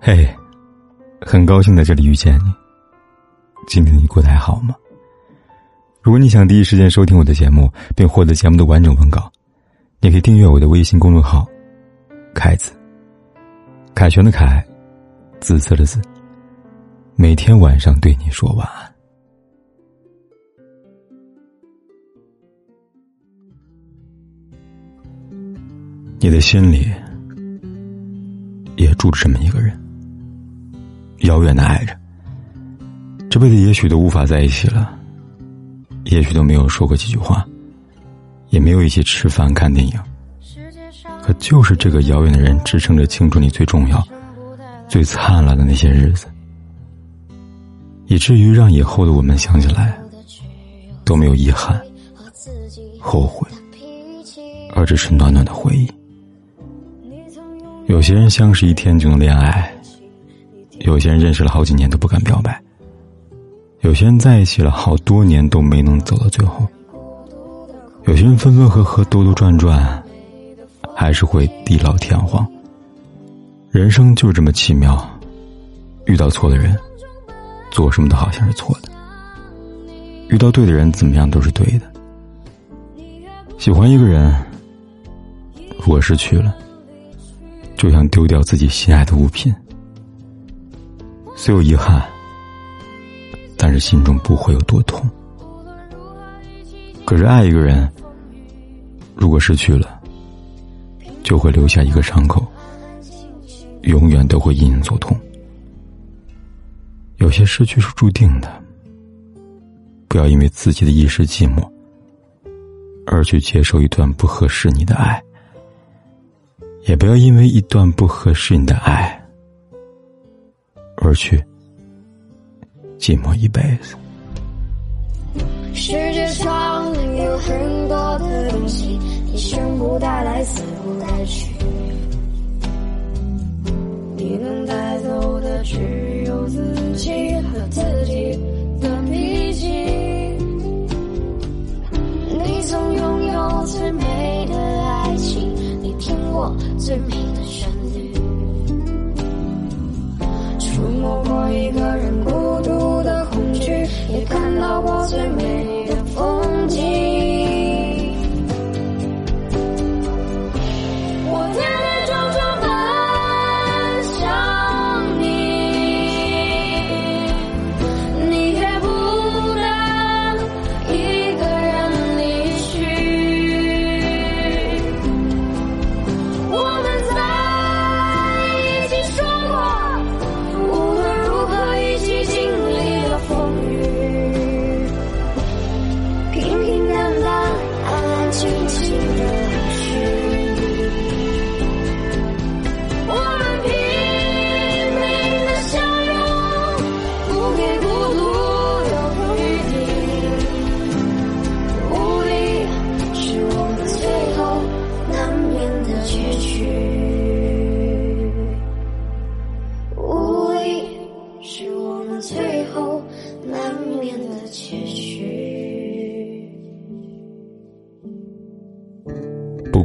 嘿，很高兴在这里遇见你。今天你过得还好吗？如果你想第一时间收听我的节目，并获得节目的完整文稿，你可以订阅我的微信公众号“凯子”。凯旋的凯，紫色的紫。每天晚上对你说晚安。你的心里也住着这么一个人。遥远的爱着，这辈子也许都无法在一起了，也许都没有说过几句话，也没有一起吃饭看电影。可就是这个遥远的人，支撑着青春里最重要、最灿烂的那些日子，以至于让以后的我们想起来都没有遗憾、后悔，而只是暖暖的回忆。有些人相识一天就能恋爱。有些人认识了好几年都不敢表白，有些人在一起了好多年都没能走到最后，有些人分分合合兜兜转转，还是会地老天荒。人生就是这么奇妙，遇到错的人，做什么都好像是错的；遇到对的人，怎么样都是对的。喜欢一个人，如果失去了，就像丢掉自己心爱的物品。虽有遗憾，但是心中不会有多痛。可是爱一个人，如果失去了，就会留下一个伤口，永远都会隐隐作痛。有些失去是注定的，不要因为自己的一时寂寞，而去接受一段不合适你的爱，也不要因为一段不合适你的爱。而去，寂寞一辈子。世界上有很多的东西，你生不带来，死不带去。你能带走的只有自己和自己的脾气。你曾拥有最美的爱情，你听过最美的旋律。一个人孤独的恐惧，也看到过最美。